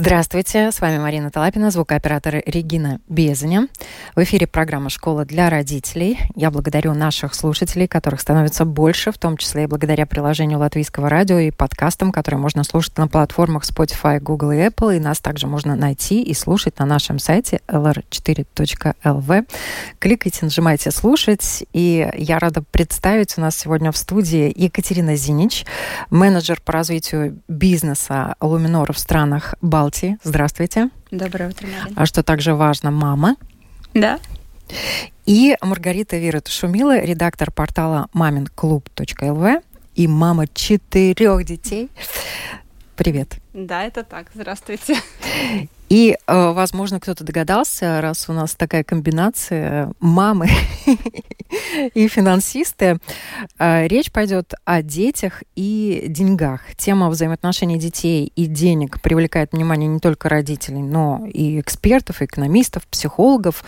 Здравствуйте, с вами Марина Талапина, звукооператор Регина Безаня. В эфире программа «Школа для родителей». Я благодарю наших слушателей, которых становится больше, в том числе и благодаря приложению Латвийского радио и подкастам, которые можно слушать на платформах Spotify, Google и Apple. И нас также можно найти и слушать на нашем сайте lr4.lv. Кликайте, нажимайте «Слушать». И я рада представить у нас сегодня в студии Екатерина Зинич, менеджер по развитию бизнеса Луминора в странах Балтии Балтии. Здравствуйте. Доброе утро, Марина. А что также важно, мама. Да. И Маргарита Вира Шумила, редактор портала маминклуб.лв и мама четырех детей. Привет. Да, это так. Здравствуйте. И, э, возможно, кто-то догадался, раз у нас такая комбинация мамы и финансисты, э, речь пойдет о детях и деньгах. Тема взаимоотношений детей и денег привлекает внимание не только родителей, но и экспертов, экономистов, психологов,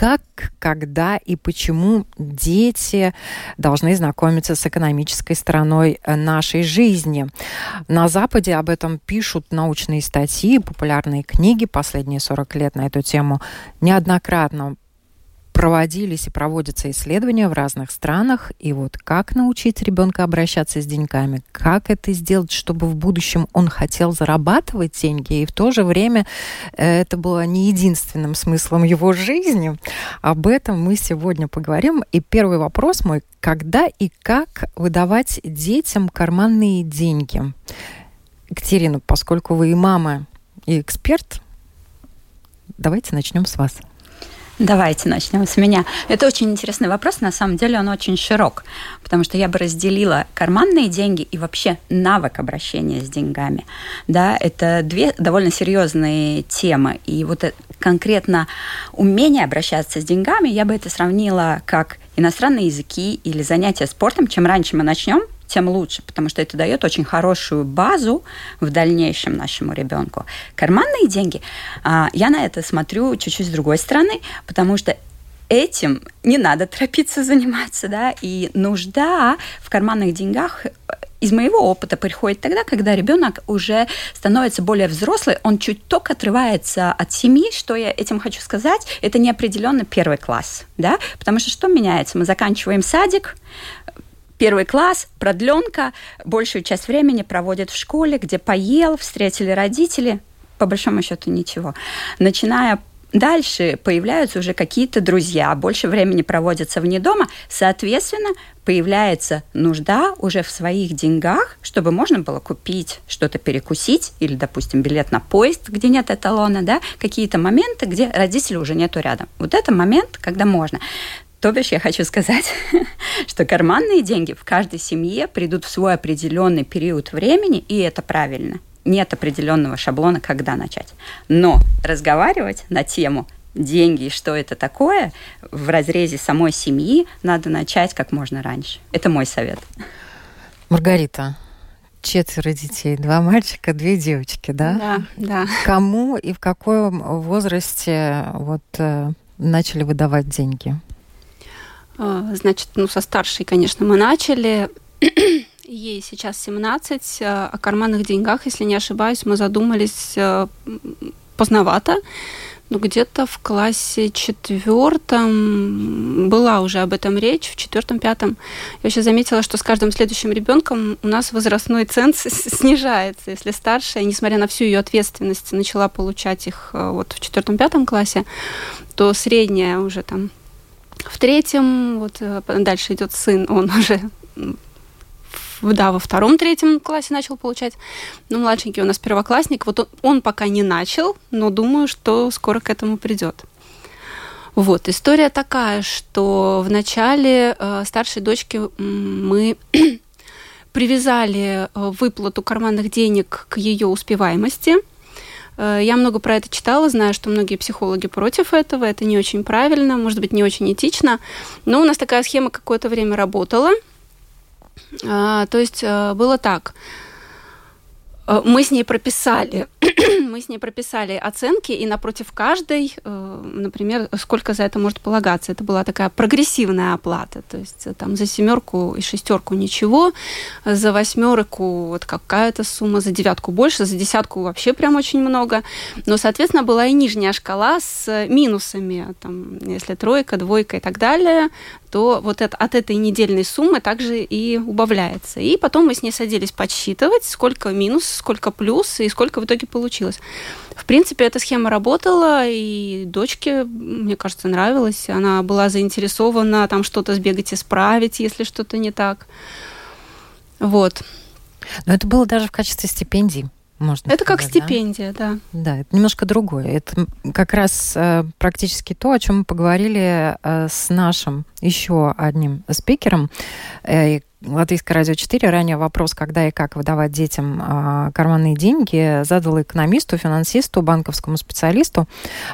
как, когда и почему дети должны знакомиться с экономической стороной э, нашей жизни. На Западе об этом пишут научные статьи, популярные книги последние 40 лет на эту тему неоднократно проводились и проводятся исследования в разных странах. И вот как научить ребенка обращаться с деньгами, как это сделать, чтобы в будущем он хотел зарабатывать деньги, и в то же время э, это было не единственным смыслом его жизни. Об этом мы сегодня поговорим. И первый вопрос мой, когда и как выдавать детям карманные деньги? Екатерина, поскольку вы и мама, и эксперт, давайте начнем с вас. Давайте начнем с меня. Это очень интересный вопрос. На самом деле он очень широк, потому что я бы разделила карманные деньги и вообще навык обращения с деньгами. Да, это две довольно серьезные темы. И вот конкретно умение обращаться с деньгами, я бы это сравнила как иностранные языки или занятия спортом. Чем раньше мы начнем, тем лучше, потому что это дает очень хорошую базу в дальнейшем нашему ребенку. Карманные деньги, а, я на это смотрю чуть-чуть с другой стороны, потому что этим не надо торопиться заниматься, да, и нужда в карманных деньгах э, из моего опыта приходит тогда, когда ребенок уже становится более взрослый, он чуть только отрывается от семьи, что я этим хочу сказать, это неопределенно первый класс, да, потому что что меняется? Мы заканчиваем садик, первый класс, продленка, большую часть времени проводит в школе, где поел, встретили родители, по большому счету ничего. Начиная Дальше появляются уже какие-то друзья, больше времени проводятся вне дома, соответственно, появляется нужда уже в своих деньгах, чтобы можно было купить что-то перекусить или, допустим, билет на поезд, где нет эталона, да, какие-то моменты, где родителей уже нету рядом. Вот это момент, когда можно. То бишь, я хочу сказать, что карманные деньги в каждой семье придут в свой определенный период времени, и это правильно. Нет определенного шаблона, когда начать. Но разговаривать на тему деньги и что это такое в разрезе самой семьи надо начать как можно раньше. Это мой совет. Маргарита, четверо детей, два мальчика, две девочки, да? Да, да. Кому и в каком возрасте вот э, начали выдавать деньги? А, значит, ну, со старшей, конечно, мы начали. Ей сейчас 17. А, о карманных деньгах, если не ошибаюсь, мы задумались а, поздновато. Ну, где-то в классе четвертом была уже об этом речь, в четвертом-пятом. Я вообще заметила, что с каждым следующим ребенком у нас возрастной ценз снижается. Если старшая, несмотря на всю ее ответственность, начала получать их вот в четвертом-пятом классе, то средняя уже там в третьем, вот э, дальше идет сын, он уже да, во втором-третьем классе начал получать. Ну, младшенький у нас первоклассник. Вот он, он пока не начал, но думаю, что скоро к этому придет. Вот, история такая, что в начале э, старшей дочки мы привязали э, выплату карманных денег к ее успеваемости – я много про это читала, знаю, что многие психологи против этого, это не очень правильно, может быть, не очень этично, но у нас такая схема какое-то время работала. А, то есть а, было так. Э, мы с ней прописали, мы с ней прописали оценки, и напротив каждой, э, например, сколько за это может полагаться. Это была такая прогрессивная оплата, то есть э, там за семерку и шестерку ничего, за восьмерку вот какая-то сумма, за девятку больше, за десятку вообще прям очень много. Но, соответственно, была и нижняя шкала с минусами, там, если тройка, двойка и так далее, то вот это, от этой недельной суммы также и убавляется. И потом мы с ней садились подсчитывать, сколько минус, сколько плюс и сколько в итоге получилось. В принципе, эта схема работала, и дочке, мне кажется, нравилась. Она была заинтересована там что-то сбегать исправить, если что-то не так. Вот. Но это было даже в качестве стипендий можно Это сказать, как стипендия, да? да. Да, это немножко другое. Это как раз э, практически то, о чем мы поговорили э, с нашим еще одним спикером. Э, Латвийское радио 4 ранее вопрос, когда и как выдавать детям э, карманные деньги, задал экономисту, финансисту, банковскому специалисту,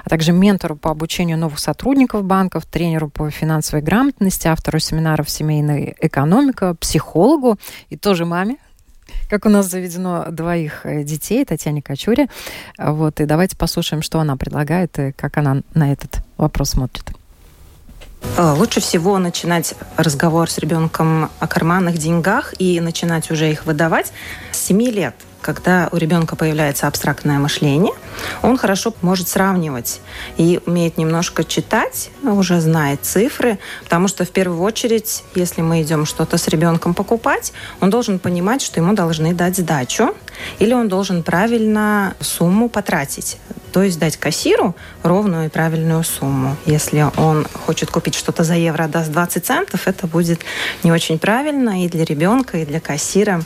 а также ментору по обучению новых сотрудников банков, тренеру по финансовой грамотности, автору семинаров «Семейная экономика», психологу и тоже маме как у нас заведено двоих э, детей, Татьяне Качуре. Вот, и давайте послушаем, что она предлагает и как она на этот вопрос смотрит. Э, лучше всего начинать разговор с ребенком о карманных деньгах и начинать уже их выдавать. С 7 лет когда у ребенка появляется абстрактное мышление, он хорошо может сравнивать и умеет немножко читать, уже знает цифры, потому что в первую очередь, если мы идем что-то с ребенком покупать, он должен понимать, что ему должны дать сдачу, или он должен правильно сумму потратить. То есть дать кассиру ровную и правильную сумму. Если он хочет купить что-то за евро, даст 20 центов, это будет не очень правильно и для ребенка, и для кассира.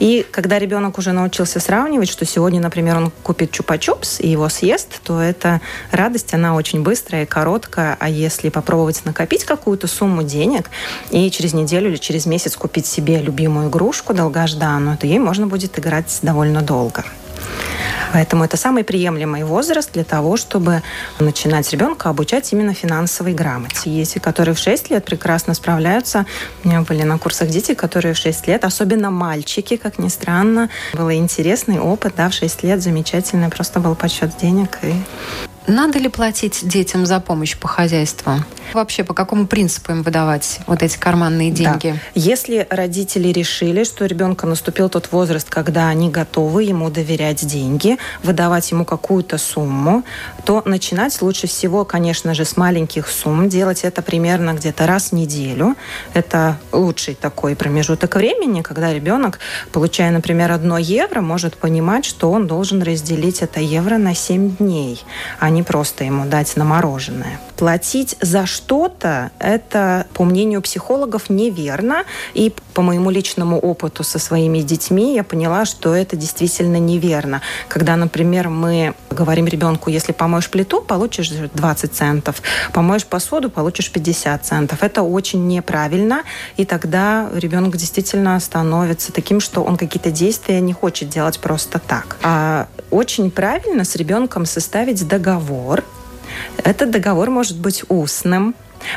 И когда ребенок уже научился сравнивать, что сегодня, например, он купит чупа-чупс и его съест, то эта радость, она очень быстрая и короткая. А если попробовать накопить какую-то сумму денег и через неделю или через месяц купить себе любимую игрушку долгожданную, то ей можно будет играть довольно долго. Поэтому это самый приемлемый возраст для того, чтобы начинать ребенка обучать именно финансовой грамоте. Есть, которые в 6 лет прекрасно справляются. У меня были на курсах дети, которые в 6 лет, особенно мальчики, как ни странно. Был интересный опыт, да, в 6 лет замечательный. Просто был подсчет денег и надо ли платить детям за помощь по хозяйству? Вообще, по какому принципу им выдавать вот эти карманные деньги? Да. Если родители решили, что ребенка наступил тот возраст, когда они готовы ему доверять деньги, выдавать ему какую-то сумму, то начинать лучше всего, конечно же, с маленьких сумм. Делать это примерно где-то раз в неделю. Это лучший такой промежуток времени, когда ребенок, получая, например, одно евро, может понимать, что он должен разделить это евро на 7 дней, а не просто ему дать на мороженое. Платить за что-то, это, по мнению психологов, неверно. И по моему личному опыту со своими детьми я поняла, что это действительно неверно. Когда, например, мы говорим ребенку, если помоешь плиту, получишь 20 центов, помоешь посуду, получишь 50 центов. Это очень неправильно, и тогда ребенок действительно становится таким, что он какие-то действия не хочет делать просто так. А очень правильно с ребенком составить договор, этот договор может быть устным,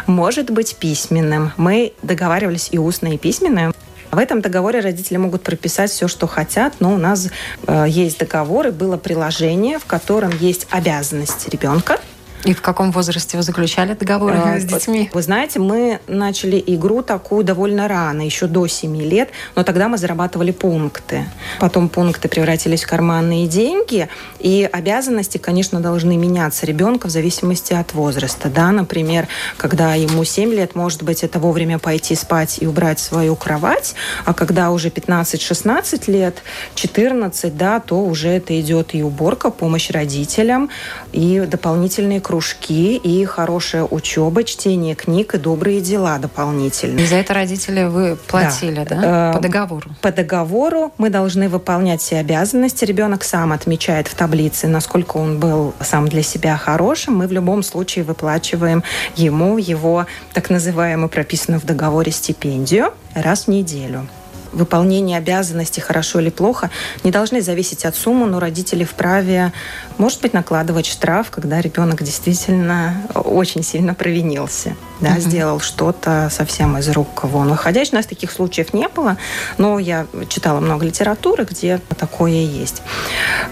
может быть письменным. Мы договаривались и устно, и письменно. В этом договоре родители могут прописать все, что хотят, но у нас э, есть договор и было приложение, в котором есть обязанность ребенка и в каком возрасте вы заключали договоры а, с детьми? Вы знаете, мы начали игру такую довольно рано, еще до 7 лет, но тогда мы зарабатывали пункты. Потом пункты превратились в карманные деньги, и обязанности, конечно, должны меняться ребенка в зависимости от возраста. Да, например, когда ему 7 лет, может быть, это вовремя пойти спать и убрать свою кровать, а когда уже 15-16 лет, 14, да, то уже это идет и уборка, помощь родителям, и дополнительные кружки и хорошая учеба, чтение книг и добрые дела дополнительные. И за это родители вы платили, да? да? Э, по договору? По договору мы должны выполнять все обязанности. Ребенок сам отмечает в таблице, насколько он был сам для себя хорошим. Мы в любом случае выплачиваем ему его так называемую прописанную в договоре стипендию раз в неделю. Выполнение обязанностей хорошо или плохо, не должны зависеть от суммы, но родители вправе, может быть, накладывать штраф, когда ребенок действительно очень сильно провинился, да, угу. сделал что-то совсем из рук вон выходящее. У нас таких случаев не было, но я читала много литературы, где такое есть.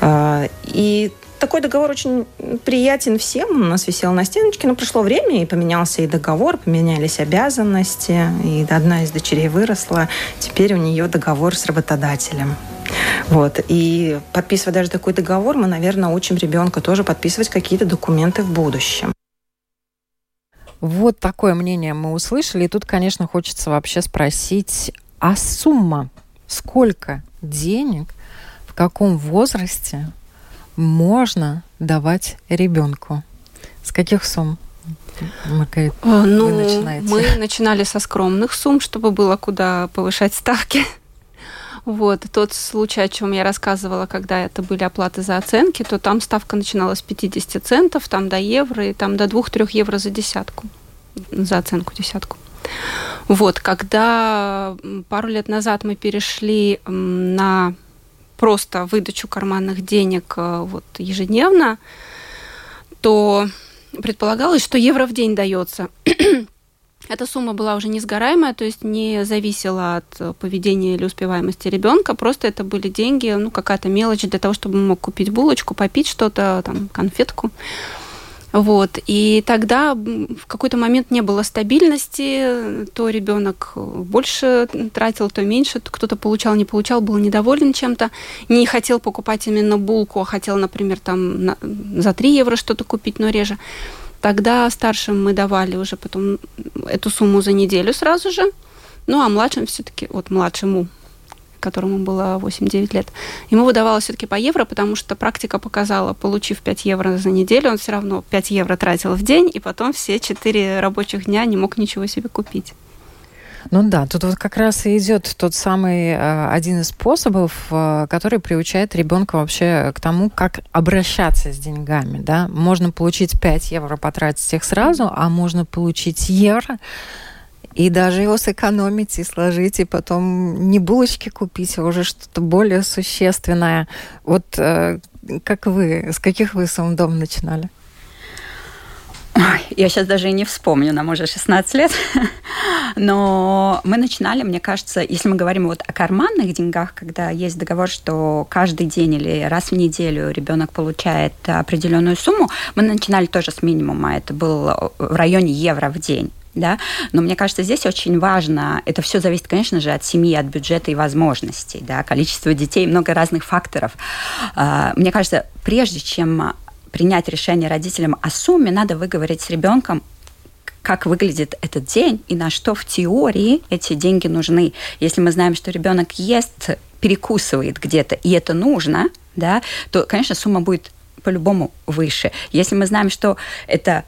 А, и такой договор очень приятен всем. Он у нас висел на стеночке, но прошло время, и поменялся и договор, поменялись обязанности, и одна из дочерей выросла. Теперь у нее договор с работодателем. Вот. И подписывая даже такой договор, мы, наверное, учим ребенка тоже подписывать какие-то документы в будущем. Вот такое мнение мы услышали. И тут, конечно, хочется вообще спросить, а сумма, сколько денег, в каком возрасте можно давать ребенку? С каких сумм? Маргарита, ну, вы начинаете? Мы начинали со скромных сумм, чтобы было куда повышать ставки. Вот, тот случай, о чем я рассказывала, когда это были оплаты за оценки, то там ставка начиналась с 50 центов, там до евро, и там до 2-3 евро за десятку, за оценку десятку. Вот, когда пару лет назад мы перешли на просто выдачу карманных денег э, вот, ежедневно, то предполагалось, что евро в день дается. Эта сумма была уже несгораемая, то есть не зависела от поведения или успеваемости ребенка, просто это были деньги, ну, какая-то мелочь для того, чтобы он мог купить булочку, попить что-то, там, конфетку. Вот. И тогда в какой-то момент не было стабильности, то ребенок больше тратил, то меньше, кто-то получал, не получал, был недоволен чем-то, не хотел покупать именно булку, а хотел, например, там на, за 3 евро что-то купить, но реже. Тогда старшим мы давали уже потом эту сумму за неделю сразу же, ну а младшим все-таки, вот младшему которому было 8-9 лет, ему выдавалось все-таки по евро, потому что практика показала, получив 5 евро за неделю, он все равно 5 евро тратил в день, и потом все 4 рабочих дня не мог ничего себе купить. Ну да, тут вот как раз и идет тот самый э, один из способов, э, который приучает ребенка вообще к тому, как обращаться с деньгами. Да? Можно получить 5 евро, потратить их сразу, а можно получить евро, и даже его сэкономить и сложить, и потом не булочки купить, а уже что-то более существенное. Вот э, как вы, с каких вы сумм дом начинали? Я сейчас даже и не вспомню, нам уже 16 лет. Но мы начинали, мне кажется, если мы говорим вот о карманных деньгах, когда есть договор, что каждый день или раз в неделю ребенок получает определенную сумму, мы начинали тоже с минимума. Это был в районе евро в день да, но мне кажется, здесь очень важно, это все зависит, конечно же, от семьи, от бюджета и возможностей, да, количество детей, много разных факторов. А, мне кажется, прежде чем принять решение родителям о сумме, надо выговорить с ребенком, как выглядит этот день и на что в теории эти деньги нужны. Если мы знаем, что ребенок ест, перекусывает где-то, и это нужно, да, то, конечно, сумма будет по-любому выше. Если мы знаем, что это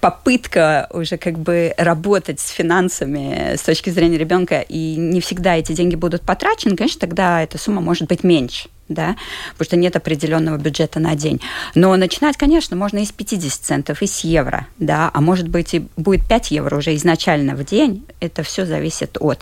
попытка уже как бы работать с финансами с точки зрения ребенка, и не всегда эти деньги будут потрачены, конечно, тогда эта сумма может быть меньше да, потому что нет определенного бюджета на день. Но начинать, конечно, можно из 50 центов, из евро, да, а может быть и будет 5 евро уже изначально в день, это все зависит от.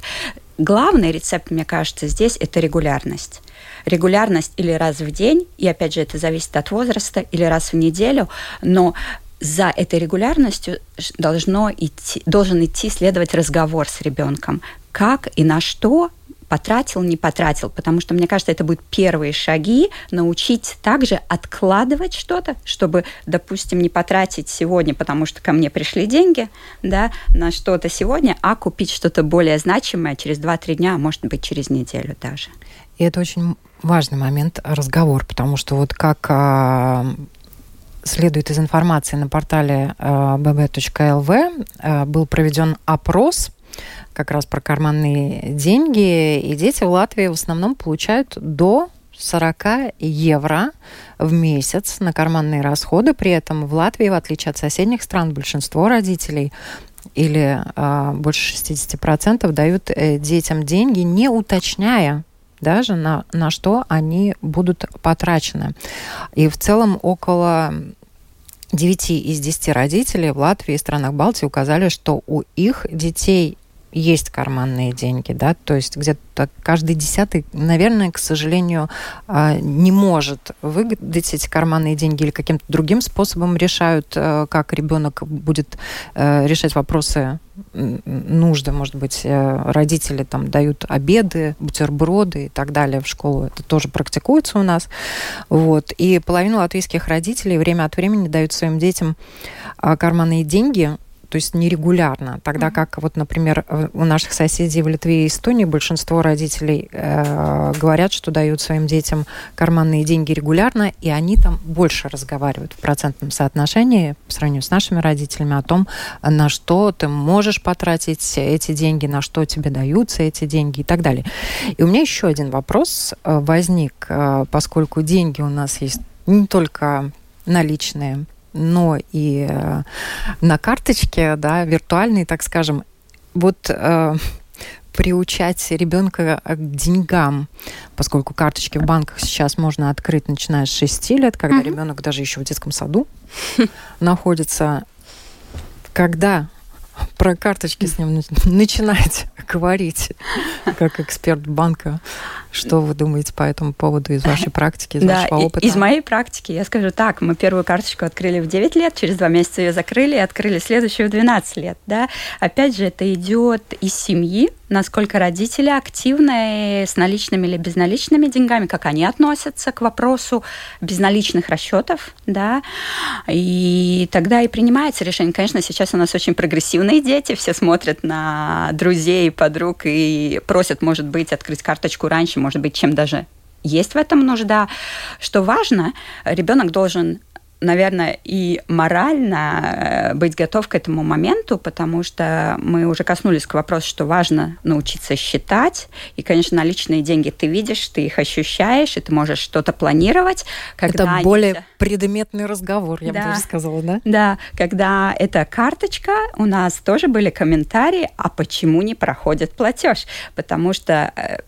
Главный рецепт, мне кажется, здесь это регулярность регулярность или раз в день, и опять же это зависит от возраста, или раз в неделю, но за этой регулярностью должно идти, должен идти следовать разговор с ребенком. Как и на что потратил, не потратил, потому что, мне кажется, это будут первые шаги научить также откладывать что-то, чтобы, допустим, не потратить сегодня, потому что ко мне пришли деньги, да, на что-то сегодня, а купить что-то более значимое через 2-3 дня, а может быть, через неделю даже. И это очень важный момент разговор, потому что вот как а, следует из информации на портале bb.lv, э, э, был проведен опрос как раз про карманные деньги, и дети в Латвии в основном получают до 40 евро в месяц на карманные расходы. При этом в Латвии, в отличие от соседних стран, большинство родителей или э, больше 60% дают э, детям деньги, не уточняя даже на, на что они будут потрачены. И в целом около 9 из 10 родителей в Латвии и странах Балтии указали, что у их детей есть карманные деньги, да, то есть где-то каждый десятый, наверное, к сожалению, а, не может выгадать эти карманные деньги или каким-то другим способом решают, э, как ребенок будет э, решать вопросы нужды, может быть, э, родители там дают обеды, бутерброды и так далее в школу. Это тоже практикуется у нас. Вот. И половину латвийских родителей время от времени дают своим детям а, карманные деньги, то есть нерегулярно. Тогда как, вот, например, у наших соседей в Литве и Эстонии большинство родителей э, говорят, что дают своим детям карманные деньги регулярно, и они там больше разговаривают в процентном соотношении по сравнению с нашими родителями о том, на что ты можешь потратить эти деньги, на что тебе даются эти деньги и так далее. И у меня еще один вопрос э, возник, э, поскольку деньги у нас есть не только наличные, но и э, на карточке, да, виртуальной, так скажем. Вот э, приучать ребенка к деньгам, поскольку карточки в банках сейчас можно открыть, начиная с 6 лет, когда mm-hmm. ребенок даже еще в детском саду находится. Когда про карточки с ним начинать говорить, как эксперт банка. Что вы думаете по этому поводу из вашей практики, из да, вашего опыта? Из моей практики я скажу так. Мы первую карточку открыли в 9 лет, через два месяца ее закрыли и открыли следующую в 12 лет. Да? Опять же, это идет из семьи, насколько родители активны с наличными или безналичными деньгами, как они относятся к вопросу безналичных расчетов, да, и тогда и принимается решение. Конечно, сейчас у нас очень прогрессивные дети, все смотрят на друзей, подруг и просят, может быть, открыть карточку раньше, может быть, чем даже есть в этом нужда. Что важно, ребенок должен наверное, и морально э, быть готов к этому моменту, потому что мы уже коснулись к вопросу, что важно научиться считать. И, конечно, наличные деньги ты видишь, ты их ощущаешь, и ты можешь что-то планировать. Когда это более они... предметный разговор, я да. бы даже сказала, да? Да, когда это карточка, у нас тоже были комментарии, а почему не проходит платеж? Потому что э,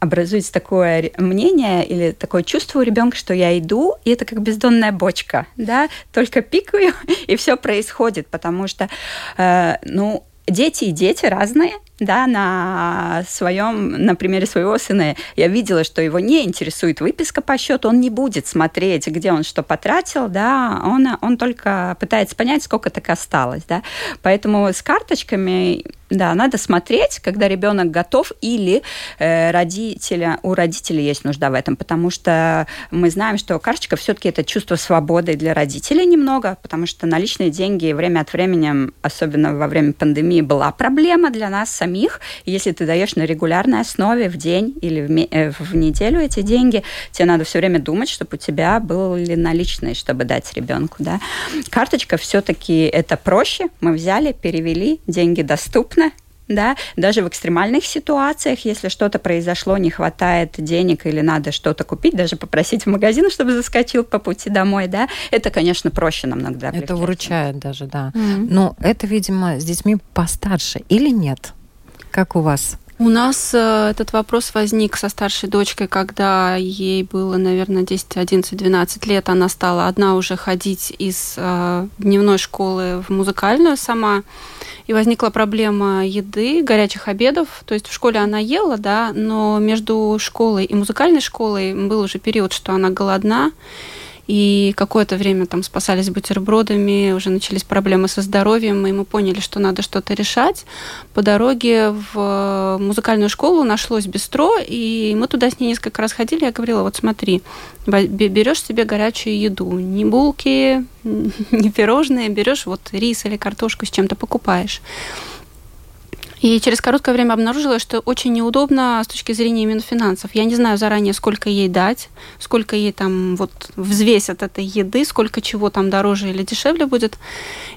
образуется такое мнение или такое чувство у ребенка, что я иду, и это как бездонная бочка, да, только пикаю, и все происходит, потому что, э, ну, дети и дети разные, да, на своем, на примере своего сына. Я видела, что его не интересует выписка по счету, он не будет смотреть, где он что потратил, да, он, он только пытается понять, сколько так осталось, да, поэтому с карточками да, надо смотреть, когда ребенок готов, или э, родителя, у родителей есть нужда в этом, потому что мы знаем, что карточка все-таки это чувство свободы для родителей немного, потому что наличные деньги время от времени, особенно во время пандемии, была проблема для нас самих. если ты даешь на регулярной основе в день или в, э, в неделю эти деньги, тебе надо все время думать, чтобы у тебя были наличные, чтобы дать ребенку. Да? Карточка все-таки это проще. Мы взяли, перевели, деньги доступны да, даже в экстремальных ситуациях, если что-то произошло, не хватает денег или надо что-то купить, даже попросить в магазин, чтобы заскочил по пути домой, да, это, конечно, проще намного. Да, это выручает даже, да. Mm-hmm. Но это, видимо, с детьми постарше или нет? Как у вас? У нас э, этот вопрос возник со старшей дочкой, когда ей было, наверное, 10, 11, 12 лет. Она стала одна уже ходить из э, дневной школы в музыкальную сама. И возникла проблема еды, горячих обедов. То есть в школе она ела, да, но между школой и музыкальной школой был уже период, что она голодна. И какое-то время там спасались бутербродами, уже начались проблемы со здоровьем, и мы поняли, что надо что-то решать. По дороге в музыкальную школу нашлось бистро, и мы туда с ней несколько раз ходили. Я говорила, вот смотри, берешь себе горячую еду, не булки, не пирожные, берешь вот рис или картошку с чем-то покупаешь. И через короткое время обнаружила, что очень неудобно с точки зрения именно финансов. Я не знаю заранее, сколько ей дать, сколько ей там вот взвесят этой еды, сколько чего там дороже или дешевле будет.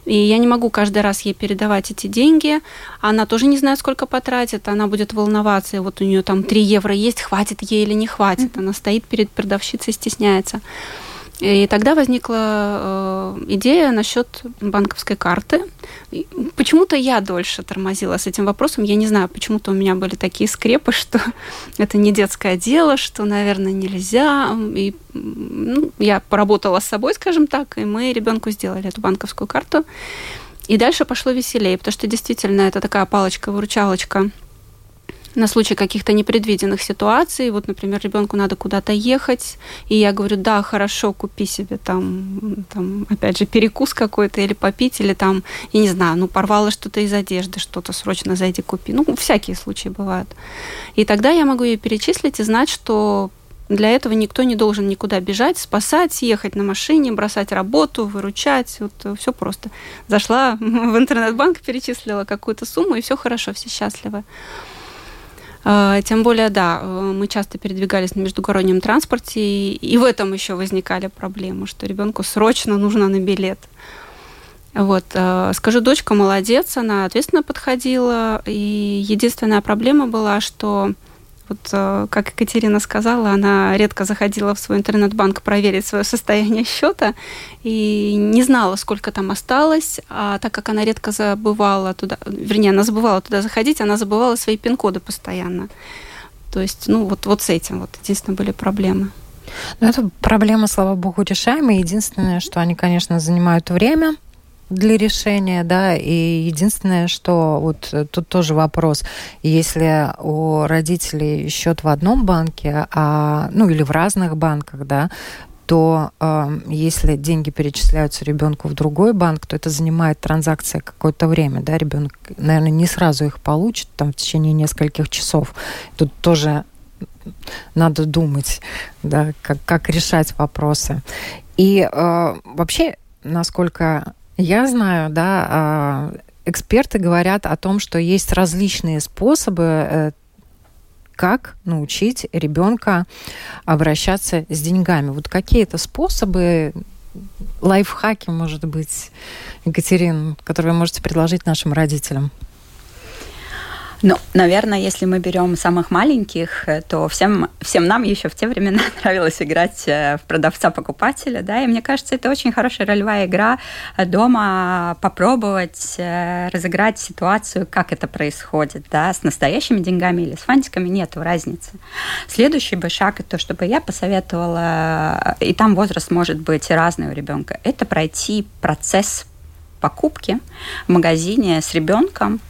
И я не могу каждый раз ей передавать эти деньги. Она тоже не знает, сколько потратит. Она будет волноваться, и вот у нее там 3 евро есть, хватит ей или не хватит. Она стоит перед продавщицей, стесняется. И тогда возникла э, идея насчет банковской карты. Почему-то я дольше тормозила с этим вопросом. Я не знаю, почему-то у меня были такие скрепы, что это не детское дело, что, наверное, нельзя. И ну, я поработала с собой, скажем так, и мы ребенку сделали эту банковскую карту. И дальше пошло веселее, потому что действительно это такая палочка-выручалочка на случай каких-то непредвиденных ситуаций. Вот, например, ребенку надо куда-то ехать, и я говорю, да, хорошо, купи себе там, там опять же, перекус какой-то или попить, или там, я не знаю, ну, порвало что-то из одежды, что-то срочно зайди купи. Ну, всякие случаи бывают. И тогда я могу ей перечислить и знать, что для этого никто не должен никуда бежать, спасать, ехать на машине, бросать работу, выручать. Вот э, все просто. Зашла в интернет-банк, перечислила какую-то сумму, и все хорошо, все счастливы. А, тем более, да, э, мы часто передвигались на междугороднем транспорте, и в этом еще возникали проблемы, что ребенку срочно нужно на билет. Вот, э, скажу, дочка молодец, она ответственно подходила, и единственная проблема была, что вот, э, как Екатерина сказала, она редко заходила в свой интернет-банк проверить свое состояние счета и не знала, сколько там осталось. А так как она редко забывала туда, вернее, она забывала туда заходить, она забывала свои пин-коды постоянно. То есть, ну, вот, вот с этим вот единственное были проблемы. Ну, это проблема, слава богу, решаемая. Единственное, что они, конечно, занимают время, для решения, да, и единственное, что вот э, тут тоже вопрос, если у родителей счет в одном банке, а, ну или в разных банках, да, то э, если деньги перечисляются ребенку в другой банк, то это занимает транзакция какое-то время, да, ребенок, наверное, не сразу их получит, там в течение нескольких часов. Тут тоже надо думать, да, как, как решать вопросы. И э, вообще, насколько я знаю, да, а, эксперты говорят о том, что есть различные способы э, как научить ребенка обращаться с деньгами. Вот какие это способы, лайфхаки, может быть, Екатерин, которые вы можете предложить нашим родителям? Ну, наверное, если мы берем самых маленьких, э, то всем, всем нам еще в те времена нравилось играть э, в продавца-покупателя, да, и мне кажется, это очень хорошая ролевая игра э, дома попробовать разыграть ситуацию, как это происходит, да, с настоящими деньгами или с фантиками, нет разницы. Следующий бы шаг, это то, чтобы я посоветовала, и там возраст может быть разный у ребенка, это пройти процесс покупки в магазине с ребенком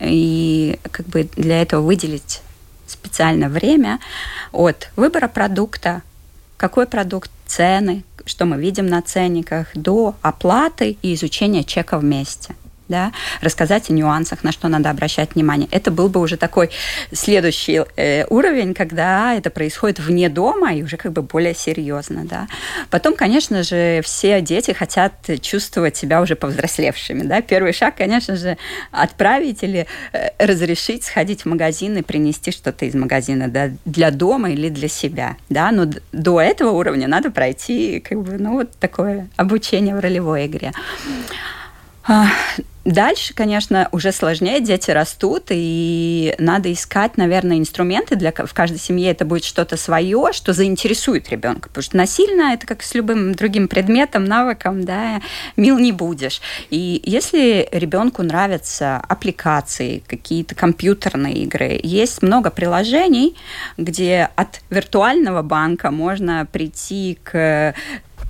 и как бы для этого выделить специально время от выбора продукта, какой продукт, цены, что мы видим на ценниках, до оплаты и изучения чека вместе да, рассказать о нюансах, на что надо обращать внимание. Это был бы уже такой следующий э, уровень, когда это происходит вне дома и уже как бы более серьезно, да. Потом, конечно же, все дети хотят чувствовать себя уже повзрослевшими, да. Первый шаг, конечно же, отправить или э, разрешить сходить в магазин и принести что-то из магазина, да, для дома или для себя, да. Но до этого уровня надо пройти, как бы, ну, вот такое обучение в ролевой игре. Дальше, конечно, уже сложнее, дети растут, и надо искать, наверное, инструменты для в каждой семье это будет что-то свое, что заинтересует ребенка, потому что насильно это как с любым другим предметом, навыком, да, мил не будешь. И если ребенку нравятся аппликации, какие-то компьютерные игры, есть много приложений, где от виртуального банка можно прийти к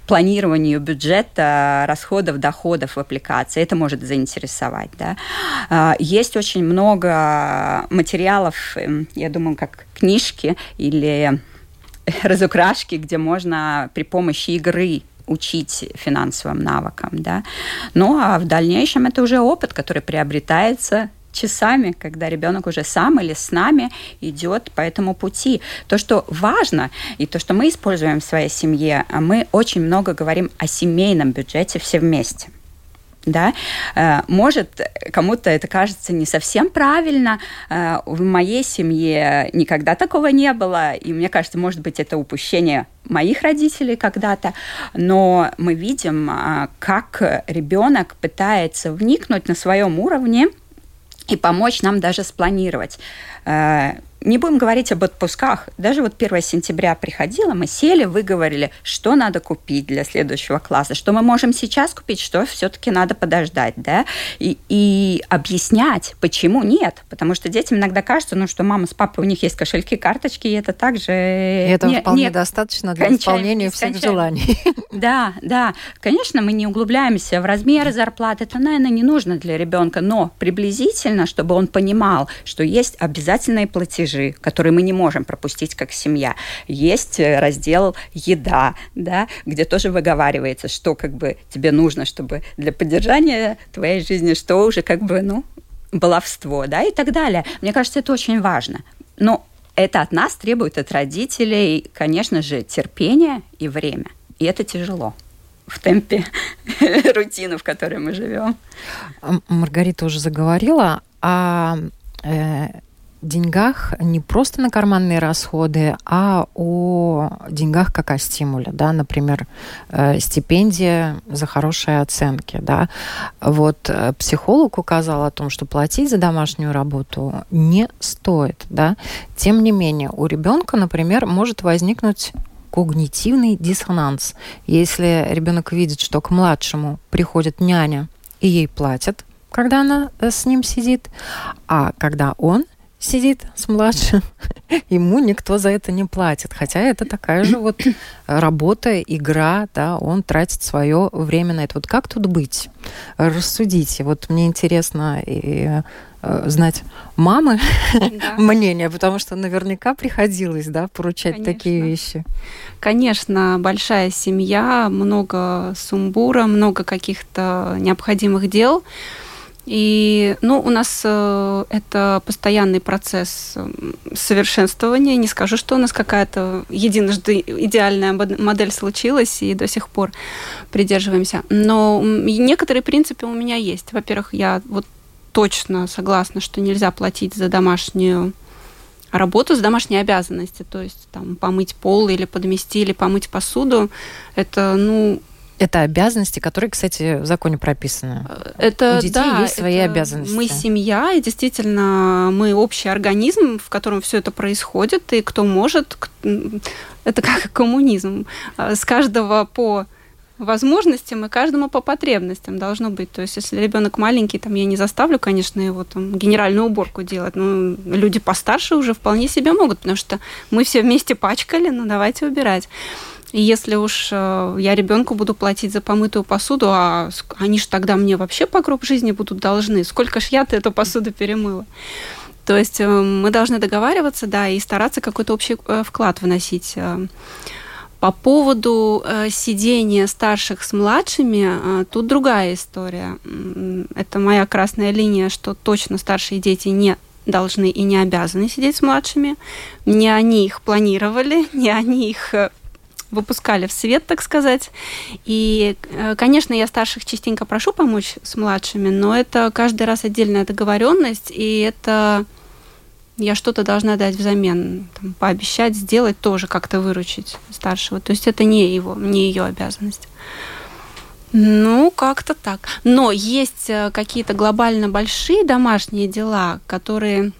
планированию бюджета, расходов, доходов в аппликации. Это может заинтересовать. Да? А, есть очень много материалов, эм, я думаю, как книжки или разукрашки, где можно при помощи игры учить финансовым навыкам, да. Ну, а в дальнейшем это уже опыт, который приобретается часами, когда ребенок уже сам или с нами идет по этому пути. То, что важно, и то, что мы используем в своей семье, мы очень много говорим о семейном бюджете все вместе да, э, может, кому-то это кажется не совсем правильно. Э, в моей семье никогда такого не было, и мне кажется, может быть, это упущение моих родителей когда-то, но мы видим, э, как ребенок пытается вникнуть на своем уровне и помочь нам даже спланировать. Э, не будем говорить об отпусках. Даже вот 1 сентября приходила, мы сели, выговорили, что надо купить для следующего класса, что мы можем сейчас купить, что все-таки надо подождать, да, и, и объяснять, почему нет. Потому что детям иногда кажется, ну, что мама с папой, у них есть кошельки, карточки, и это также... И это не, вполне не достаточно для исполнения всех желаний. Да, да. Конечно, мы не углубляемся в размеры зарплат. Это, наверное, не нужно для ребенка, но приблизительно, чтобы он понимал, что есть обязательные платежи, которые мы не можем пропустить как семья. Есть э, раздел еда, да, где тоже выговаривается, что как бы тебе нужно, чтобы для поддержания твоей жизни, что уже как бы, ну, баловство, да, и так далее. Мне кажется, это очень важно. Но это от нас требует от родителей, конечно же, терпения и время. И это тяжело в темпе рутины, в которой мы живем. Маргарита уже заговорила о э, деньгах не просто на карманные расходы, а о деньгах как о стимуле, да, например, э, стипендия за хорошие оценки, да. Вот э, психолог указал о том, что платить за домашнюю работу не стоит, да. Тем не менее, у ребенка, например, может возникнуть когнитивный диссонанс. Если ребенок видит, что к младшему приходит няня и ей платят, когда она э, с ним сидит, а когда он сидит с младшим, ему никто за это не платит. Хотя это такая же вот работа, игра, да, он тратит свое время на это. Вот как тут быть? Рассудите. Вот мне интересно и э, знать мамы да. мнение, потому что наверняка приходилось, да, поручать Конечно. такие вещи. Конечно, большая семья, много сумбура, много каких-то необходимых дел. И, ну, у нас э, это постоянный процесс э, совершенствования. Не скажу, что у нас какая-то единожды идеальная модель случилась, и до сих пор придерживаемся. Но некоторые принципы у меня есть. Во-первых, я вот точно согласна, что нельзя платить за домашнюю работу, за домашние обязанности. То есть там помыть пол или подмести, или помыть посуду. Это, ну, это обязанности, которые, кстати, в законе прописаны. Это, У детей да, есть свои обязанности. Мы семья, и действительно мы общий организм, в котором все это происходит, и кто может, это как коммунизм. А, с каждого по возможностям и каждому по потребностям должно быть. То есть, если ребенок маленький, там я не заставлю, конечно, его там генеральную уборку делать. Но люди постарше уже вполне себе могут, потому что мы все вместе пачкали, ну давайте убирать. И если уж э, я ребенку буду платить за помытую посуду, а они же тогда мне вообще по гроб жизни будут должны. Сколько ж я-то эту посуду перемыла? То есть э, мы должны договариваться, да, и стараться какой-то общий э, вклад вносить. По поводу сидения старших с младшими, тут другая история. Это моя красная линия, что точно старшие дети не должны и не обязаны сидеть с младшими. Не они их планировали, не они их выпускали в свет, так сказать. И, э, конечно, я старших частенько прошу помочь с младшими, но это каждый раз отдельная договоренность, и это я что-то должна дать взамен, там, пообещать, сделать тоже, как-то выручить старшего. То есть это не его, не ее обязанность. Ну, как-то так. Но есть э, какие-то глобально большие домашние дела, которые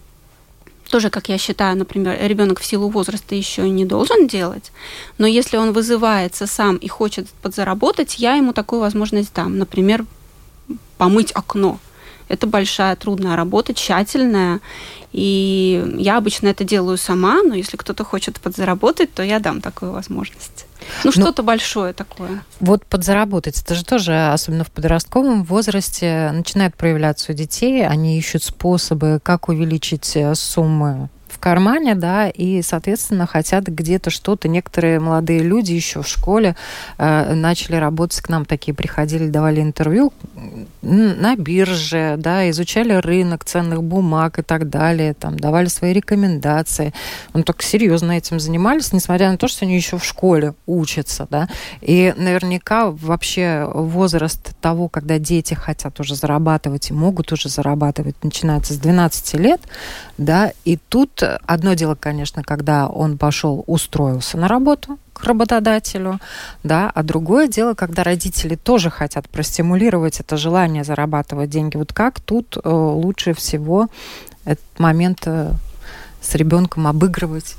тоже, как я считаю, например, ребенок в силу возраста еще не должен делать, но если он вызывается сам и хочет подзаработать, я ему такую возможность дам. Например, помыть окно. Это большая трудная работа, тщательная. И я обычно это делаю сама, но если кто-то хочет подзаработать, то я дам такую возможность. Ну, ну что-то большое такое. Вот подзаработать, это же тоже, особенно в подростковом возрасте, начинает проявляться у детей. Они ищут способы, как увеличить э, суммы кармане, да, и, соответственно, хотят где-то что-то. Некоторые молодые люди еще в школе э, начали работать к нам, такие приходили, давали интервью на бирже, да, изучали рынок ценных бумаг и так далее, там, давали свои рекомендации. Он только серьезно этим занимались, несмотря на то, что они еще в школе учатся, да. И наверняка вообще возраст того, когда дети хотят уже зарабатывать и могут уже зарабатывать, начинается с 12 лет, да, и тут одно дело, конечно, когда он пошел, устроился на работу к работодателю, да, а другое дело, когда родители тоже хотят простимулировать это желание зарабатывать деньги. Вот как тут э, лучше всего этот момент э, с ребенком обыгрывать?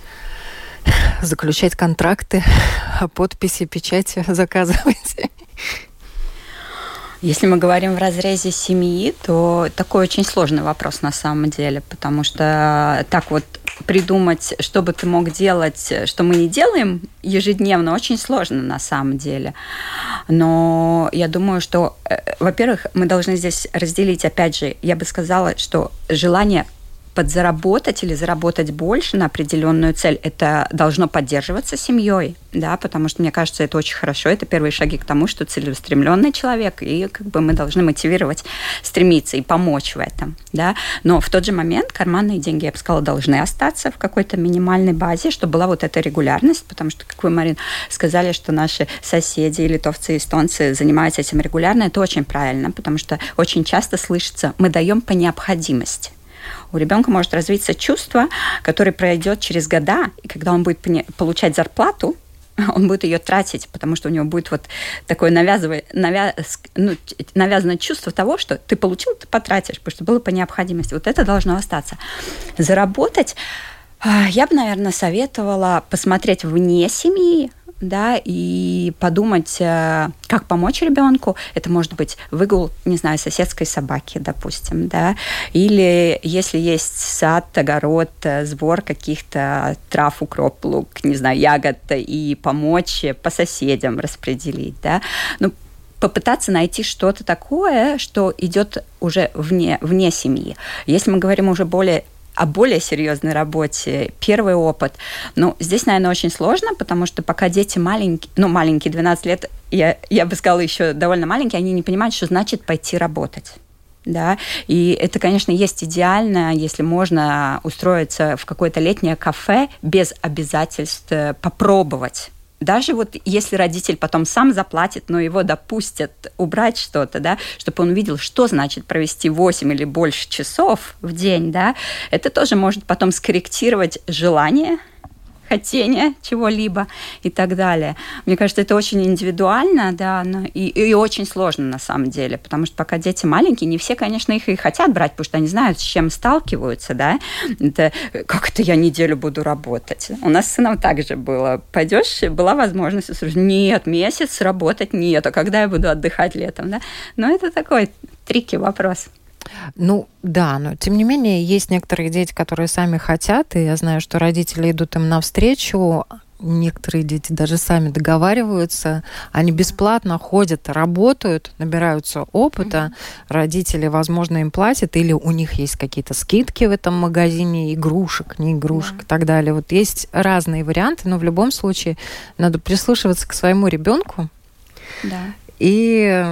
заключать контракты, подписи, печати заказывать. Если мы говорим в разрезе семьи, то такой очень сложный вопрос на самом деле, потому что так вот придумать, что бы ты мог делать, что мы не делаем ежедневно, очень сложно на самом деле. Но я думаю, что, э, во-первых, мы должны здесь разделить, опять же, я бы сказала, что желание подзаработать или заработать больше на определенную цель, это должно поддерживаться семьей, да, потому что мне кажется, это очень хорошо, это первые шаги к тому, что целеустремленный человек, и как бы мы должны мотивировать, стремиться и помочь в этом, да. Но в тот же момент карманные деньги, я бы сказала, должны остаться в какой-то минимальной базе, чтобы была вот эта регулярность, потому что, как вы, Марин, сказали, что наши соседи, литовцы, эстонцы занимаются этим регулярно, это очень правильно, потому что очень часто слышится, мы даем по необходимости у ребенка может развиться чувство, которое пройдет через года, и когда он будет получать зарплату, он будет ее тратить, потому что у него будет вот такое навязывое, навя, ну, навязанное чувство того, что ты получил, ты потратишь, потому что было по необходимости. Вот это должно остаться. Заработать а, я бы, наверное, советовала посмотреть вне семьи, да, и подумать, э, как помочь ребенку. Это может быть выгул, не знаю, соседской собаки, допустим, да, или если есть сад, огород, э, сбор каких-то трав, укроп, лук, не знаю, ягод, и помочь по соседям распределить, да. Ну, попытаться найти что-то такое, что идет уже вне, вне семьи. Если мы говорим уже более о более серьезной работе, первый опыт. Ну, здесь, наверное, очень сложно, потому что пока дети маленькие, ну, маленькие, 12 лет, я, я бы сказала, еще довольно маленькие, они не понимают, что значит пойти работать да, и это, конечно, есть идеально, если можно устроиться в какое-то летнее кафе без обязательств э, попробовать даже вот если родитель потом сам заплатит, но его допустят убрать что-то, да, чтобы он увидел, что значит провести 8 или больше часов в день, да, это тоже может потом скорректировать желание хотения чего-либо и так далее. Мне кажется, это очень индивидуально, да, но и, и очень сложно на самом деле, потому что пока дети маленькие, не все, конечно, их и хотят брать, потому что они знают, с чем сталкиваются, да. Это как это я неделю буду работать? У нас с сыном также было. Пойдешь, была возможность, нет, месяц работать нет, а когда я буду отдыхать летом, да? Но это такой трики вопрос. Ну да, но тем не менее есть некоторые дети, которые сами хотят, и я знаю, что родители идут им навстречу, некоторые дети даже сами договариваются, они бесплатно ходят, работают, набираются опыта, mm-hmm. родители, возможно, им платят, или у них есть какие-то скидки в этом магазине игрушек, не игрушек yeah. и так далее. Вот есть разные варианты, но в любом случае надо прислушиваться к своему ребенку. Да. И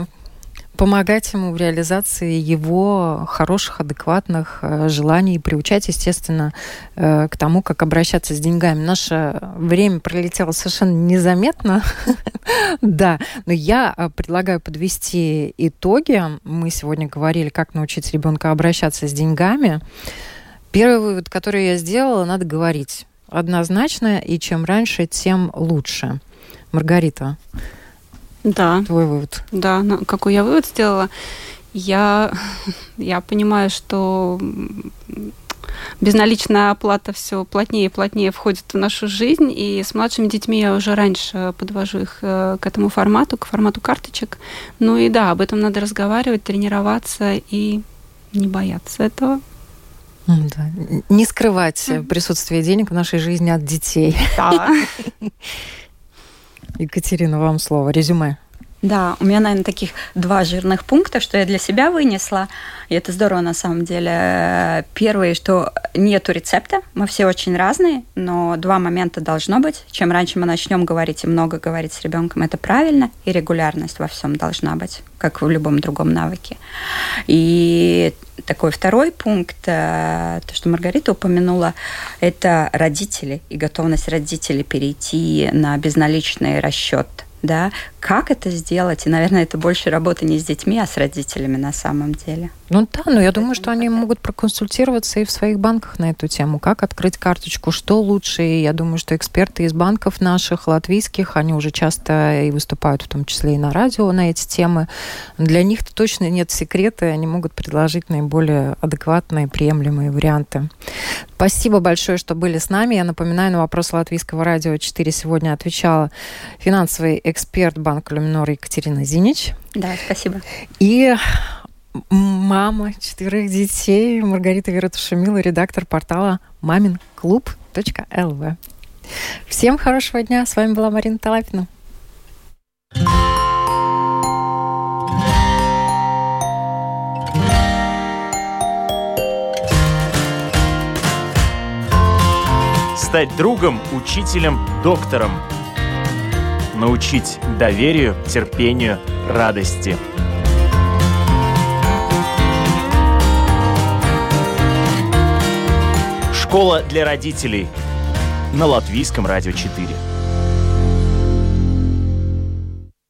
помогать ему в реализации его хороших, адекватных э, желаний и приучать, естественно, э, к тому, как обращаться с деньгами. Наше время пролетело совершенно незаметно, да, но я э, предлагаю подвести итоги. Мы сегодня говорили, как научить ребенка обращаться с деньгами. Первый вывод, который я сделала, надо говорить однозначно, и чем раньше, тем лучше. Маргарита, да. Твой вывод. Да, какой я вывод сделала? Я, я понимаю, что безналичная оплата все плотнее и плотнее входит в нашу жизнь, и с младшими детьми я уже раньше подвожу их э, к этому формату, к формату карточек. Ну и да, об этом надо разговаривать, тренироваться и не бояться этого. Да. Не скрывать присутствие денег в нашей жизни от детей. Да. Екатерина, вам слово. Резюме. Да, у меня, наверное, таких два жирных пункта, что я для себя вынесла. И это здорово на самом деле. Первое, что нету рецепта. Мы все очень разные, но два момента должно быть. Чем раньше мы начнем говорить и много говорить с ребенком, это правильно. И регулярность во всем должна быть, как в любом другом навыке. И такой второй пункт, э, то, что Маргарита упомянула, это родители и готовность родителей перейти на безналичный расчет да, как это сделать, и, наверное, это больше работа не с детьми, а с родителями на самом деле. Ну да, но я думаю, что они могут проконсультироваться и в своих банках на эту тему, как открыть карточку, что лучше. И я думаю, что эксперты из банков наших, латвийских, они уже часто и выступают, в том числе и на радио на эти темы. Для них точно нет секрета, и они могут предложить наиболее адекватные, приемлемые варианты. Спасибо большое, что были с нами. Я напоминаю, на вопрос Латвийского радио 4 сегодня отвечала финансовый эксперт банка Светлана Кулюминор и Екатерина Зинич. Да, спасибо. И мама четверых детей Маргарита Вератушемила, редактор портала маминклуб.лв. Всем хорошего дня. С вами была Марина Талапина. Стать другом, учителем, доктором. Научить доверию, терпению, радости. Школа для родителей на Латвийском радио 4.